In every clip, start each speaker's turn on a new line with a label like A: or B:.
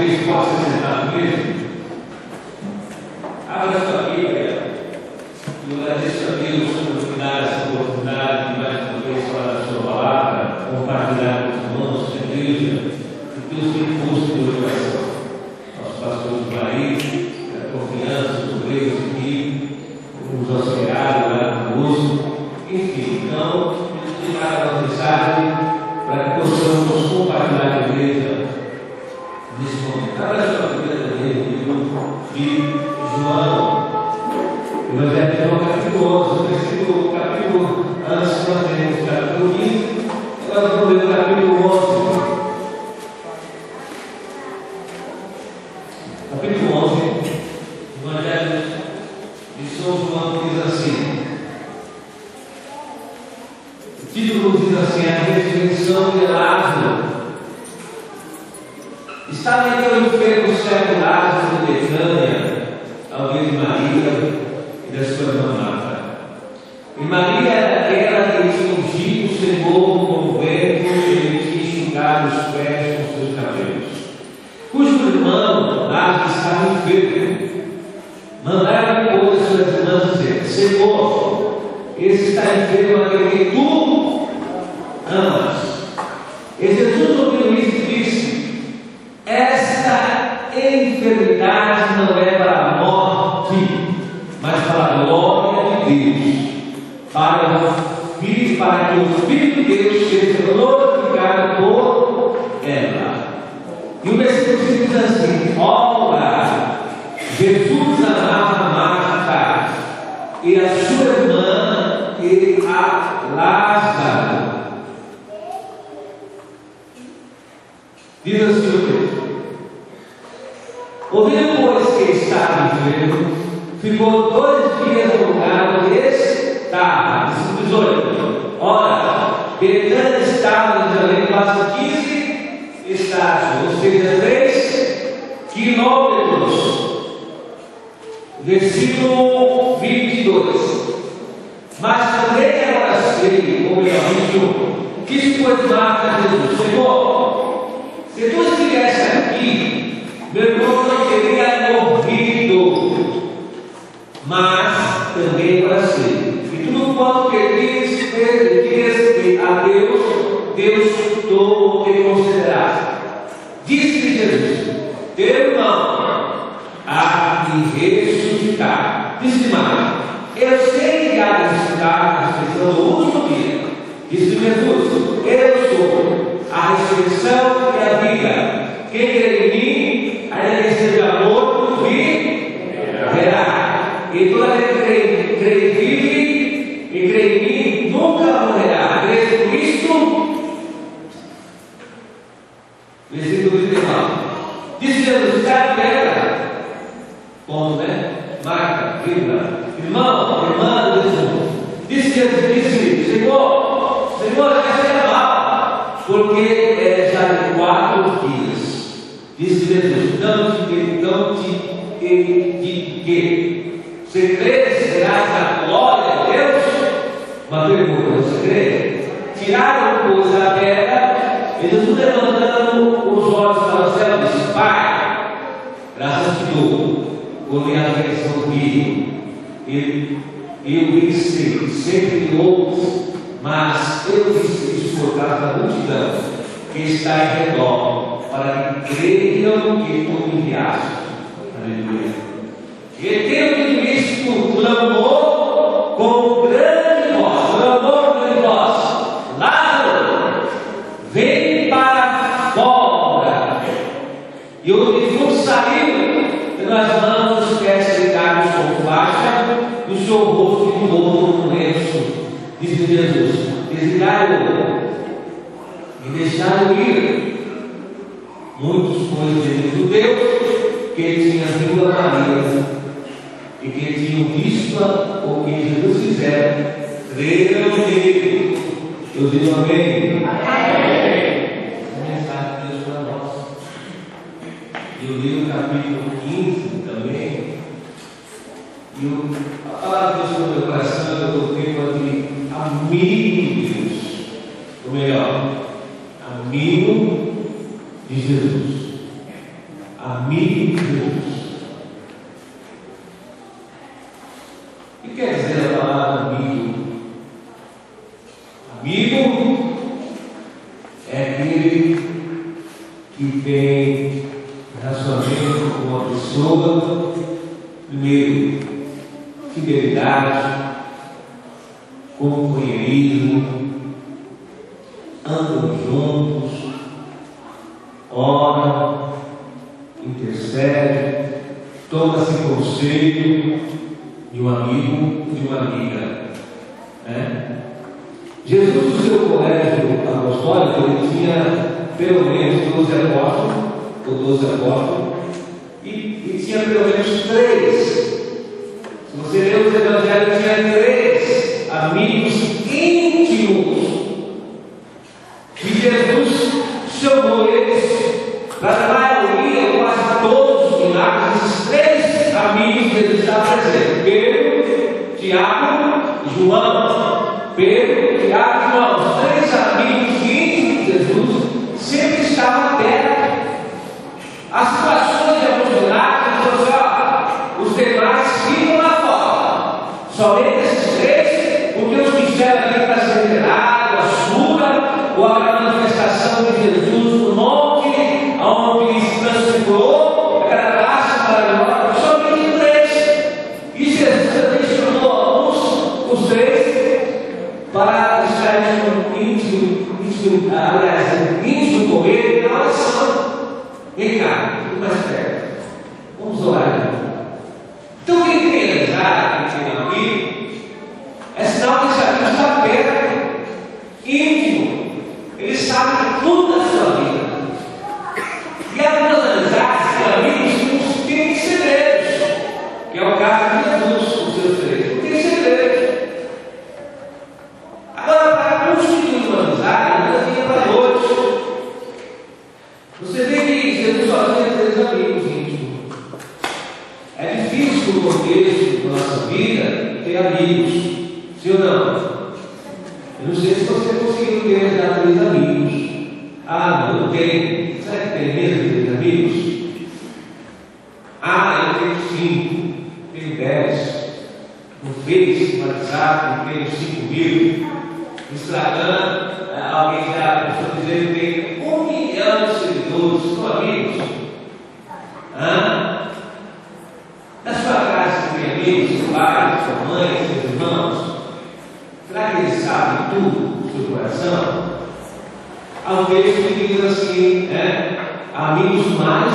A: vocês possam ser sentados mesmo. Abra sua Bíblia. E eu agradeço a Deus por me dar essa oportunidade de mais uma vez falar a sua palavra, compartilhar com os irmãos, com a igreja, que Deus tem posto no meu coração. Nosso pastor do país, a confiança, os obreiros aqui, os auxiliares lá conosco, enfim, então, Deus tem dado uma mensagem para que possamos compartilhar a nesse momento. Abra sua Bíblia também, livro de João. Evangelho de João, capítulo 11, versículo, capítulo, antes nós temos o capítulo 15, agora vamos ler o capítulo 11. Capítulo 11, Evangelho de São João diz assim. O título diz assim: A ressurreição de Lázaro. Estava então enfermo o cego Lázaro de Betânia, alguém de Maria e da sua irmã Marta. E Maria era aquela que ungido o Senhor com o vento e tinha enxugado os pés com seus cabelos. Cujo irmão Lázaro estava enfermo. Mandaram depois as suas irmãs dizer: Senhor, esse está enfermo aquele que tu amas. E Jesus ouviu isso e disse: Esta enfermidade não é para a morte, mas para a glória de Deus, para, o filho, para que o Filho de Deus seja glorificado por ela. E o versículo diz assim: Ora, Jesus amava Marta e a sua irmã e a Lázaro. Diz assim o texto. Ouvindo, pois, que estava enfermo, ficou dois dias no lugar onde estava. Versículo 18. Ora, Betânia estava em Jerusalém quase 15 estágios, ou seja, 3 quilômetros. Versículo 22. Mas também ele disse, que foi Marta Jesus, Senhor, se tu estivesse aqui, meu irmão não teria morrido, mas também para ser. E tudo quanto pedires, a Deus, Deus escutou o que consideraste. Disse Jesus: Teu irmão há de ressuscitar. Disse mais: Eu sei ressuscitar na ressurreição do último dia. Disse Jesus: Eu sou a ressurreição e a vida. Quem crê dou, por minha afeição comigo. E eu disse, sempre de outros, mas eu por causa da multidão que está em redor, para que creiam que tu me enviaste. Aleluia. E tendo visto, clamou com grande voz, clamou com grande voz, Lázaro, vem para fora. E o defunto saiu, pelas mãos Disse Jesus: Desligai-o e deixaram ir. Muitos, pois, de judeus que tinham vindo a Maria e que tinham visto o que Jesus fizera, creram nele. Eu digo amém. Amém. Mensagem de Deus para nós. Eu li o capítulo 15 também. E a palavra de Deus no meu coração, eu coloquei aqui, amigo de Deus. Ou melhor, amigo de Jesus. tinha pelo menos 12 apóstolos, ou 12 apóstolos, e, e tinha pelo menos três. Se você lê os evangelhos, tinha três amigos saiam instruídas, aliás, instruir na oração. Vem cá, mais perto. Vamos orar. Então, quem tem Face, no WhatsApp, no meio 5 mil, no Instagram, eh, alguém já estou dizendo que tem um milhão de seguidores, são amigos. Hã? Na sua casa você tem amigos, seu pai, sua mãe, seus irmãos. Será que eles sabem tudo do seu coração? Há um texto que diz assim, né? Amigos mais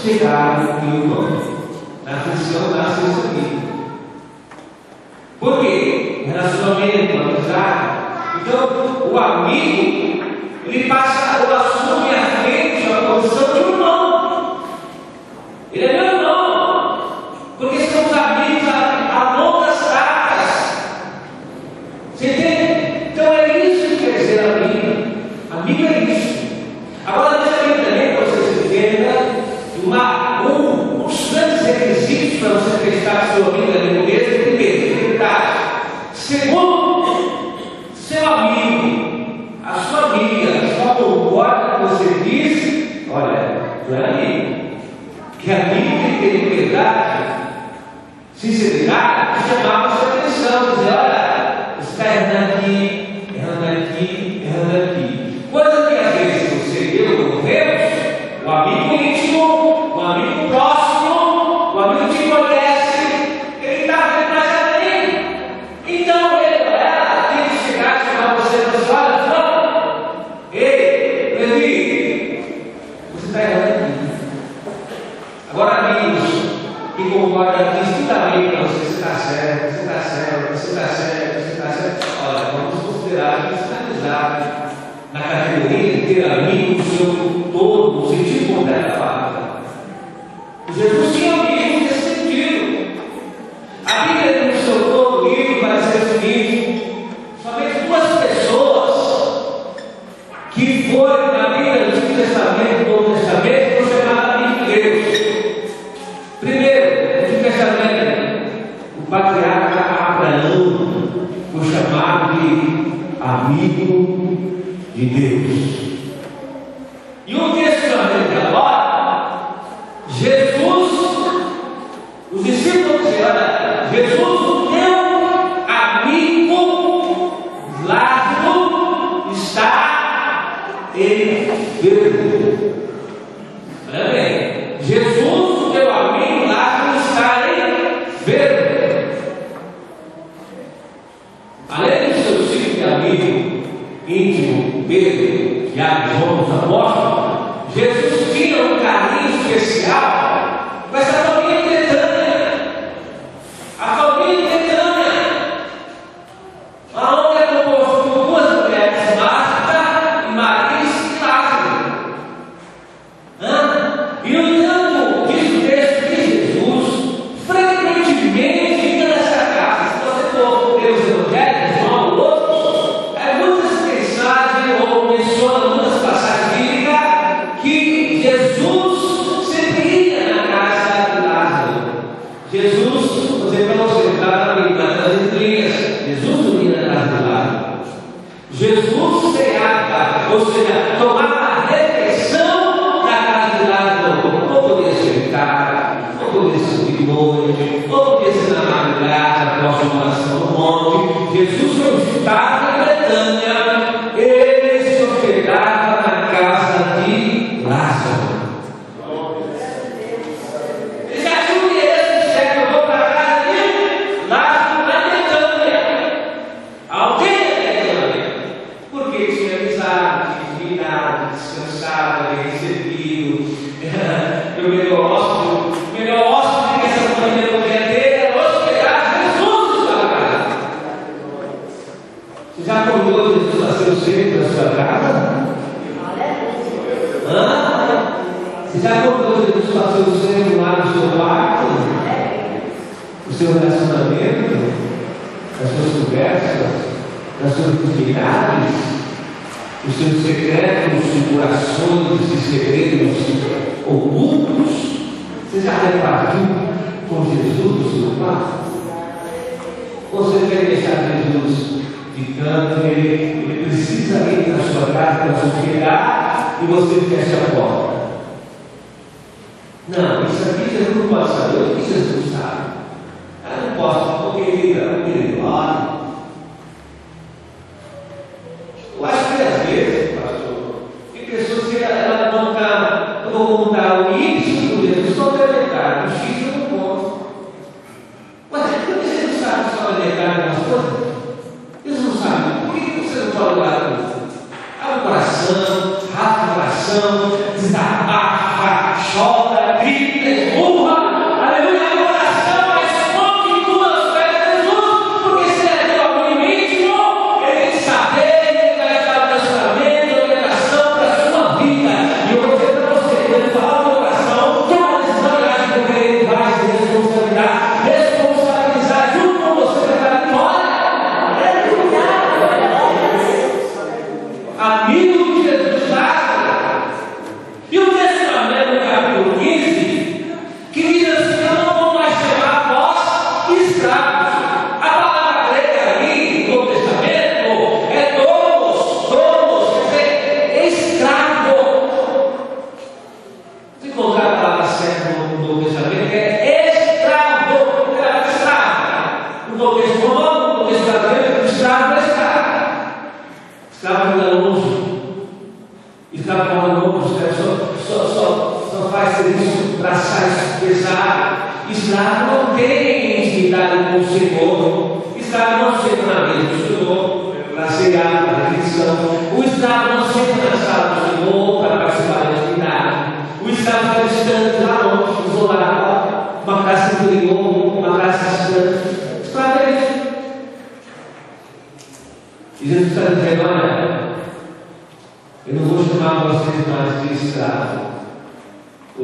A: chegaram que o nome. Na aflição da esse amigo. Por quê? O relacionamento, amizade. Então, o amigo, ele passa, ou assume a frente, a posição de um homem. God. Jesus, de tanto ele, ele precisa ir na sua casa, para você chegar e você fecha a porta. Não, isso aqui Jesus não pode saber, o que Jesus sabe? Eu não posso, porque ele, é ele, olha.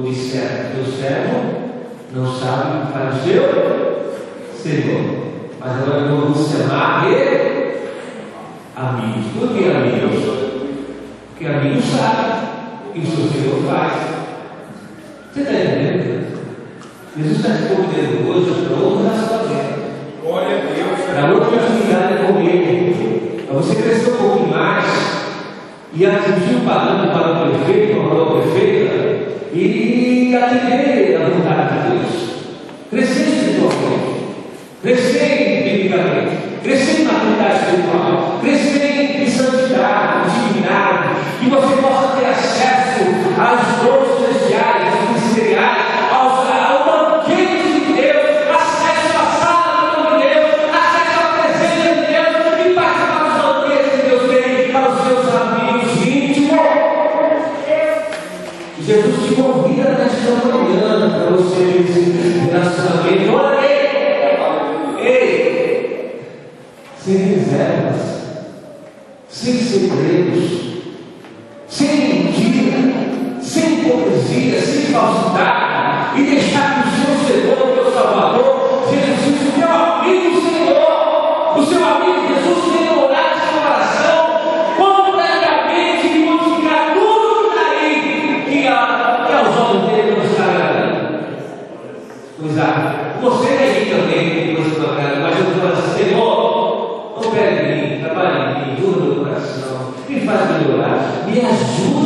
A: o servo, seu servo não sabe para o seu Senhor. Mas agora vamos chamar de amigos. Por que é amigos? Porque amigos sabem o que é o Senhor faz. Você está entendendo? Jesus está respondendo convidando hoje para outra relacionamento. Glória a Deus. Para outra atividade com Ele. Para você crescer um pouco mais e atingir o padrão para o perfeito, para o prefeito e atender a vontade de Deus. Crescer espiritualmente, crescer biblicamente, crescer na vontade espiritual, crescer me faz melhorar, me ajuda.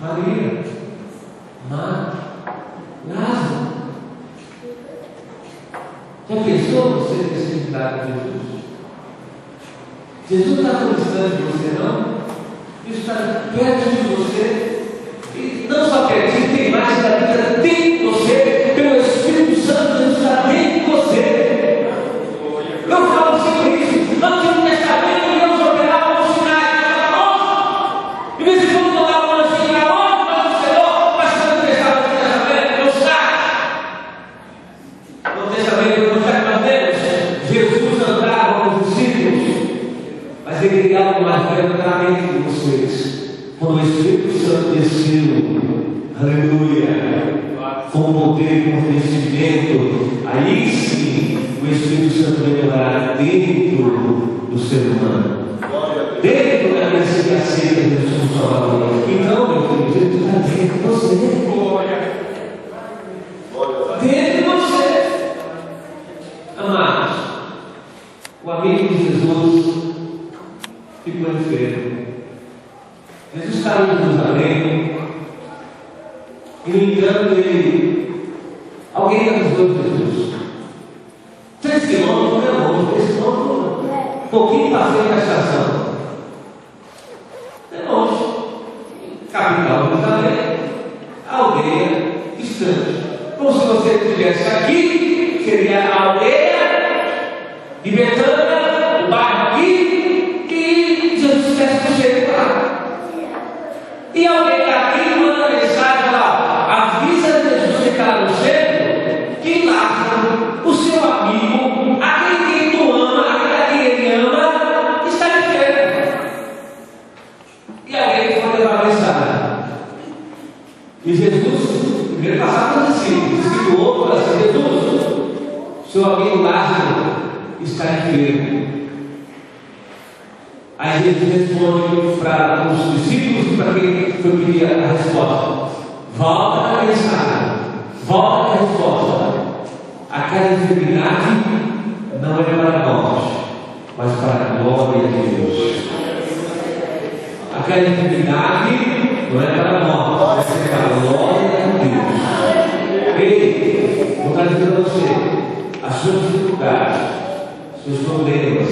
A: Maria, Marta, Lázaro. Já pensou você nesse milagre de Jesus? Jesus está gostando de você, não? Isso está perto de você lei. seu amigo Lázaro está enfermo. Aí Jesus responde para os discípulos e para quem foi pedir a resposta. Volta para mensagem. volta para a resposta. Aquela enfermidade não é para nós, mas para a glória de Deus. Aquela enfermidade não é para nós, mas é para a glória de Deus. Ei, vou estar dizendo a você as suas dificuldades, os seus problemas,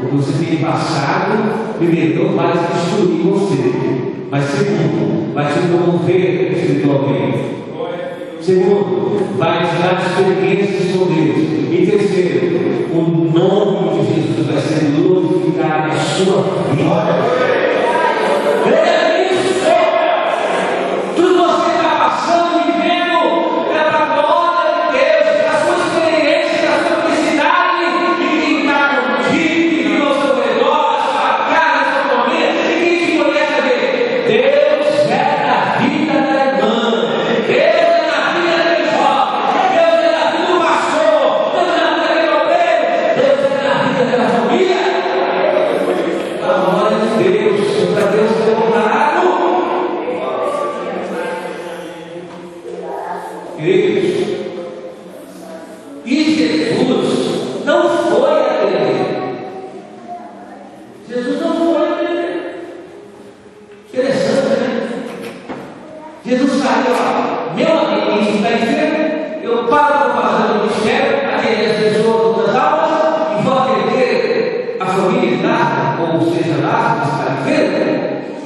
A: o que você tem passado, primeiro, não vai destruir você, mas segundo, vai te promover espiritualmente. Segundo, vai te dar experiências com Deus.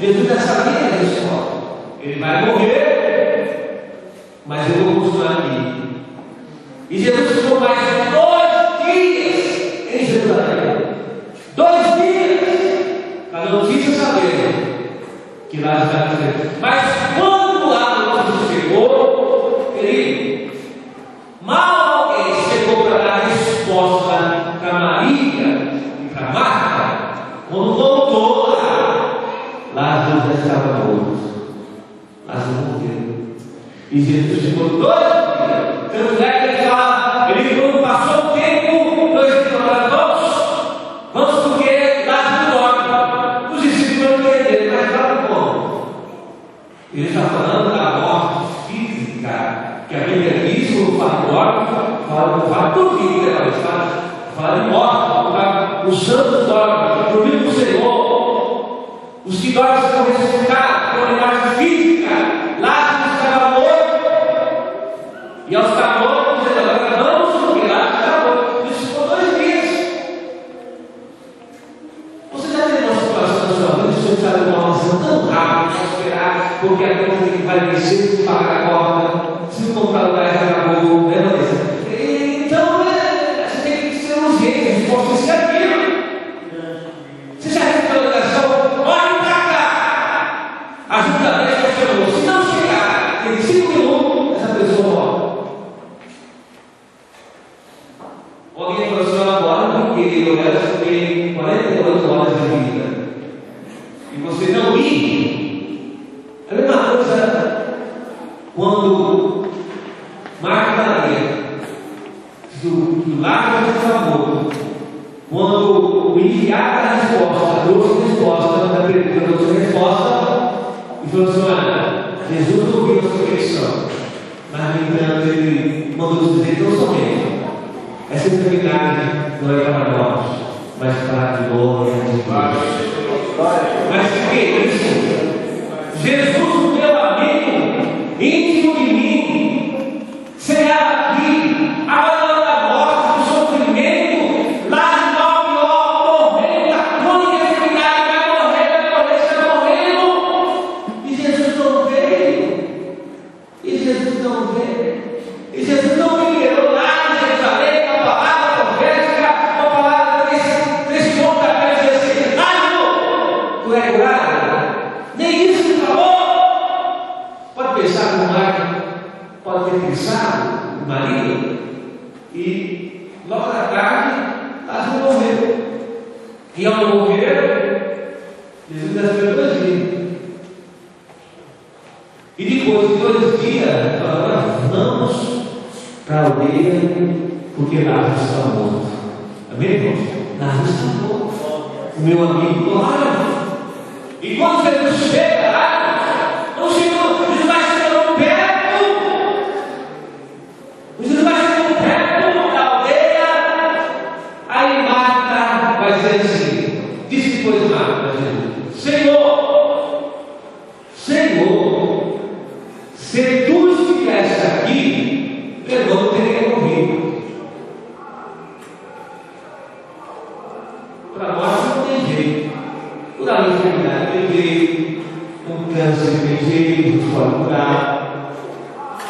A: Jesus já sabia da história. Ele vai morrer, mas eu vou continuar aqui. E Jesus ficou mais Ele está falando da morte física, que a Bíblia diz, fala em morte, fala, fala tudo que ele fala, fala em morte, fala, os santos dormem, dormem com o Senhor. Os que dormem estão ressuscitados, com a morte física. Lázaro estava morto. E aos porque a conta que vai vencer, se pagar a conta, se o comprador vai acabou, né, Vanessa? Então, é, você tem que ser urgente, a resposta é ser aquilo. Você já recebeu a ligação? Olhe para cá! Ajuda a que chamou. Se não chegar em cinco minutos, essa pessoa morre. Alguém falou assim, agora porque eu já fiquei 48 horas de vida. E você não ir. A mesma coisa quando Maria, do, do lado do amor, quando o enviado da resposta trouxe a resposta, da pergunta trouxe a resposta, e falou assim: olha, Jesus ouviu a sua petição, mas no entanto ele mandou dizer tão somente. Essa enfermidade não é para nós, mas para a glória de Deus. Mas que é isso? Jesus, meu amigo, íntimo pensar no Marco, pode ter pensado no marido, e logo da tarde, Lázaro morreu. E ao morrer, Jesus ficou dois dias. E depois de dois dias, agora vamos para a aldeia, porque Lázaro está morto. Amém, irmãos? Lázaro está morto. O meu amigo Lázaro. E quando Jesus chega Enfermidade tem jeito, um câncer tem jeito.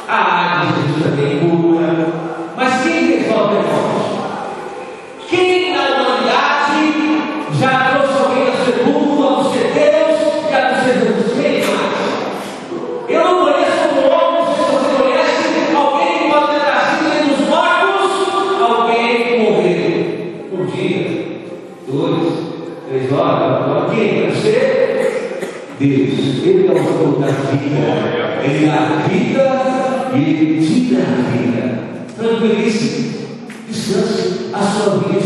A: A cura. Vida. Ele dá vida e ele tira a vida. Tranquilíssimo. Descanse. A sua vida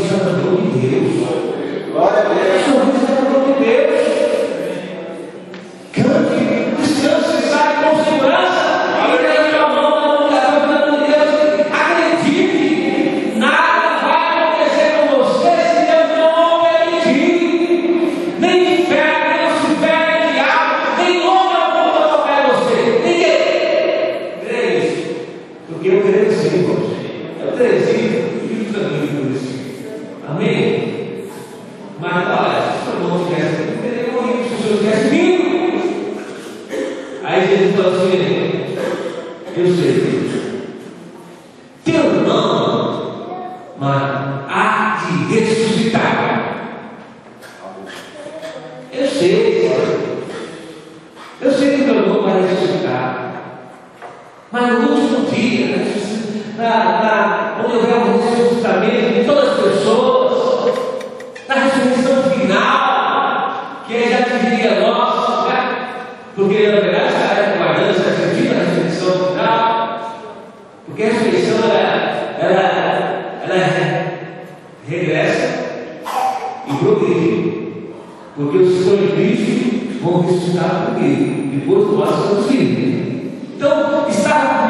A: vão ressuscitar por quê? Depois do aço do filho. Né? Então, estar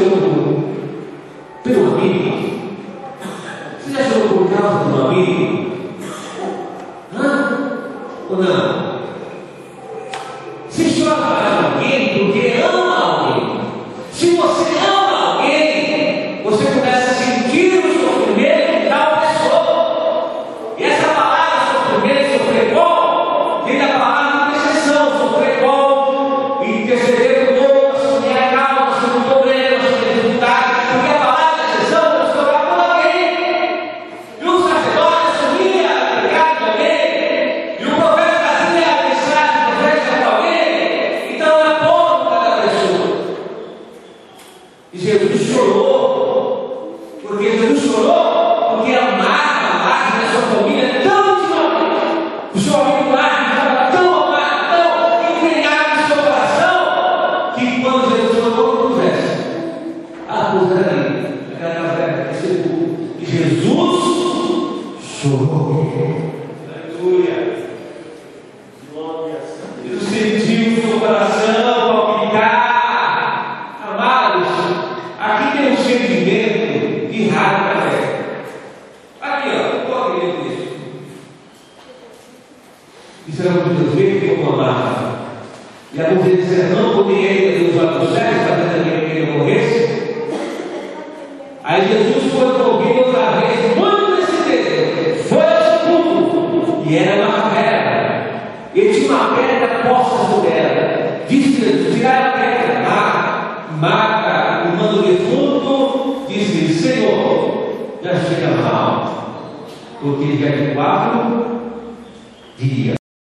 A: 这个不懂？这是我的秘密。现在什么国家很多？秘？